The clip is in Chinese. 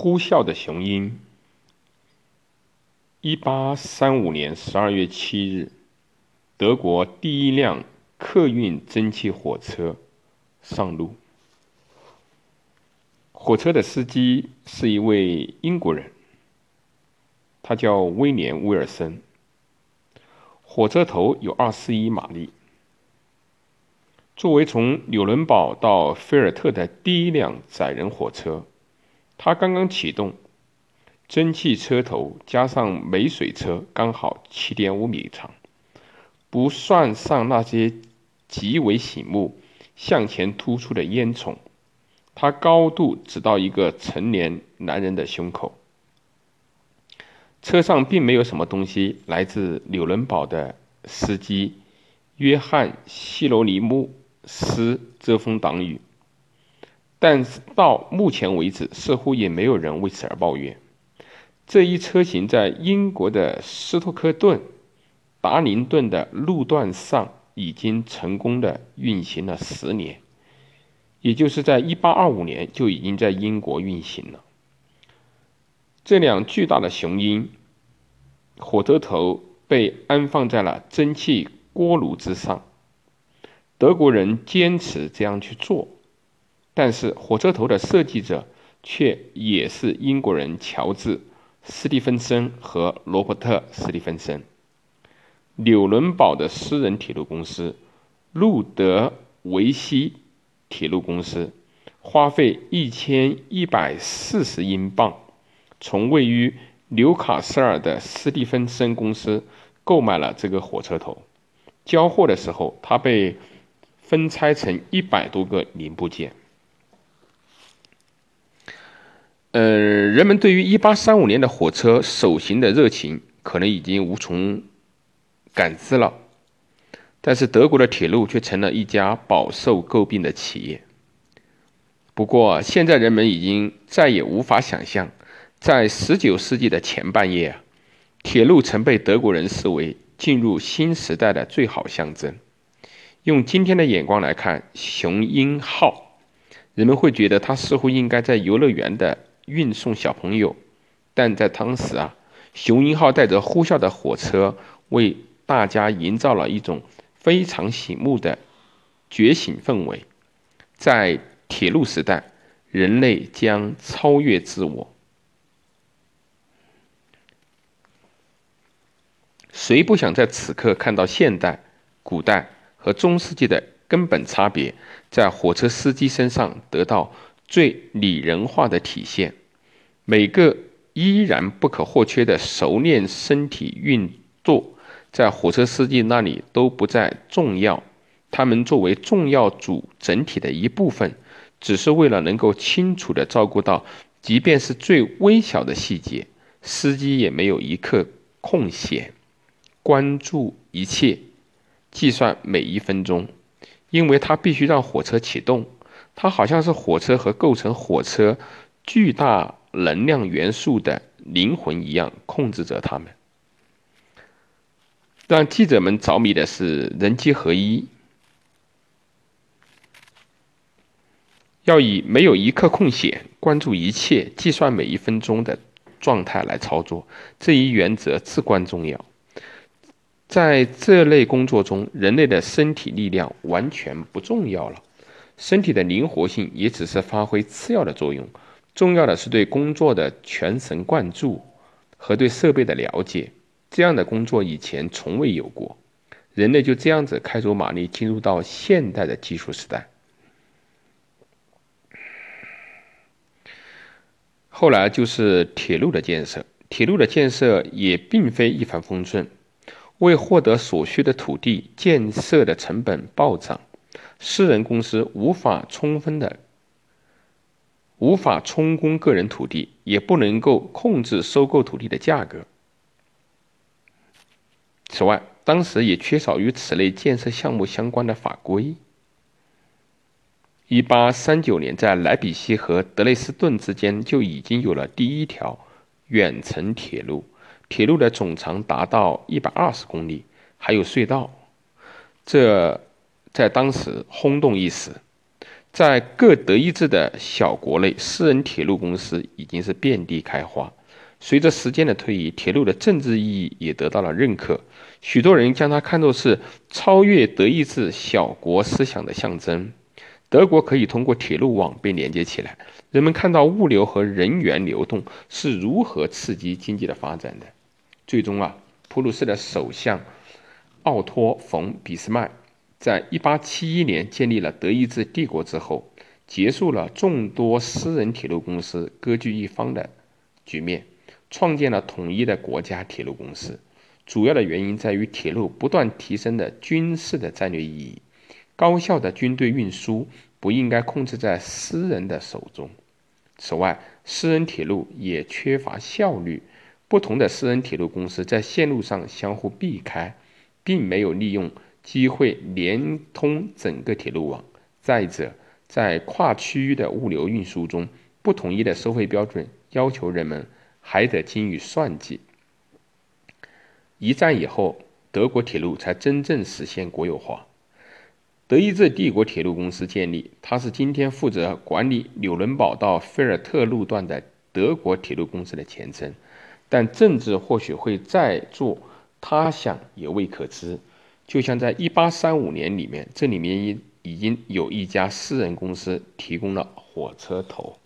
呼啸的雄鹰。一八三五年十二月七日，德国第一辆客运蒸汽火车上路。火车的司机是一位英国人，他叫威廉·威尔森。火车头有二十一马力。作为从纽伦堡到菲尔特的第一辆载人火车，它刚刚启动，蒸汽车头加上煤水车刚好七点五米长，不算上那些极为醒目、向前突出的烟囱，它高度只到一个成年男人的胸口。车上并没有什么东西来自纽伦堡的司机约翰·希罗尼姆。斯遮风挡雨，但是到目前为止，似乎也没有人为此而抱怨。这一车型在英国的斯托克顿、达林顿的路段上已经成功的运行了十年，也就是在1825年就已经在英国运行了。这辆巨大的雄鹰火车头被安放在了蒸汽锅炉之上。德国人坚持这样去做，但是火车头的设计者却也是英国人乔治·斯蒂芬森和罗伯特·斯蒂芬森。纽伦堡的私人铁路公司路德维希铁路公司花费一千一百四十英镑，从位于纽卡斯尔的斯蒂芬森公司购买了这个火车头。交货的时候，它被。分拆成一百多个零部件。呃，人们对于一八三五年的火车首行的热情可能已经无从感知了，但是德国的铁路却成了一家饱受诟病的企业。不过，现在人们已经再也无法想象，在十九世纪的前半叶，铁路曾被德国人视为进入新时代的最好象征。用今天的眼光来看，雄鹰号，人们会觉得它似乎应该在游乐园的运送小朋友，但在当时啊，雄鹰号带着呼啸的火车，为大家营造了一种非常醒目的觉醒氛围。在铁路时代，人类将超越自我。谁不想在此刻看到现代、古代？和中世纪的根本差别，在火车司机身上得到最拟人化的体现。每个依然不可或缺的熟练身体运作，在火车司机那里都不再重要。他们作为重要组整体的一部分，只是为了能够清楚地照顾到，即便是最微小的细节，司机也没有一刻空闲，关注一切。计算每一分钟，因为它必须让火车启动。它好像是火车和构成火车巨大能量元素的灵魂一样，控制着他们。让记者们着迷的是人机合一，要以没有一刻空闲、关注一切、计算每一分钟的状态来操作。这一原则至关重要。在这类工作中，人类的身体力量完全不重要了，身体的灵活性也只是发挥次要的作用。重要的是对工作的全神贯注和对设备的了解。这样的工作以前从未有过，人类就这样子开足马力进入到现代的技术时代。后来就是铁路的建设，铁路的建设也并非一帆风顺。为获得所需的土地，建设的成本暴涨，私人公司无法充分的、无法充公个人土地，也不能够控制收购土地的价格。此外，当时也缺少与此类建设项目相关的法规。一八三九年，在莱比锡和德累斯顿之间就已经有了第一条远程铁路。铁路的总长达到一百二十公里，还有隧道，这在当时轰动一时。在各德意志的小国内，私人铁路公司已经是遍地开花。随着时间的推移，铁路的政治意义也得到了认可，许多人将它看作是超越德意志小国思想的象征。德国可以通过铁路网被连接起来，人们看到物流和人员流动是如何刺激经济的发展的。最终啊，普鲁士的首相奥托·冯·俾斯麦在1871年建立了德意志帝国之后，结束了众多私人铁路公司割据一方的局面，创建了统一的国家铁路公司。主要的原因在于铁路不断提升的军事的战略意义。高效的军队运输不应该控制在私人的手中。此外，私人铁路也缺乏效率，不同的私人铁路公司在线路上相互避开，并没有利用机会连通整个铁路网。再者，在跨区域的物流运输中，不统一的收费标准要求人们还得精于算计。一战以后，德国铁路才真正实现国有化。德意志帝国铁路公司建立，它是今天负责管理纽伦堡到菲尔特路段的德国铁路公司的前身，但政治或许会再做他想也未可知。就像在1835年里面，这里面已已经有一家私人公司提供了火车头。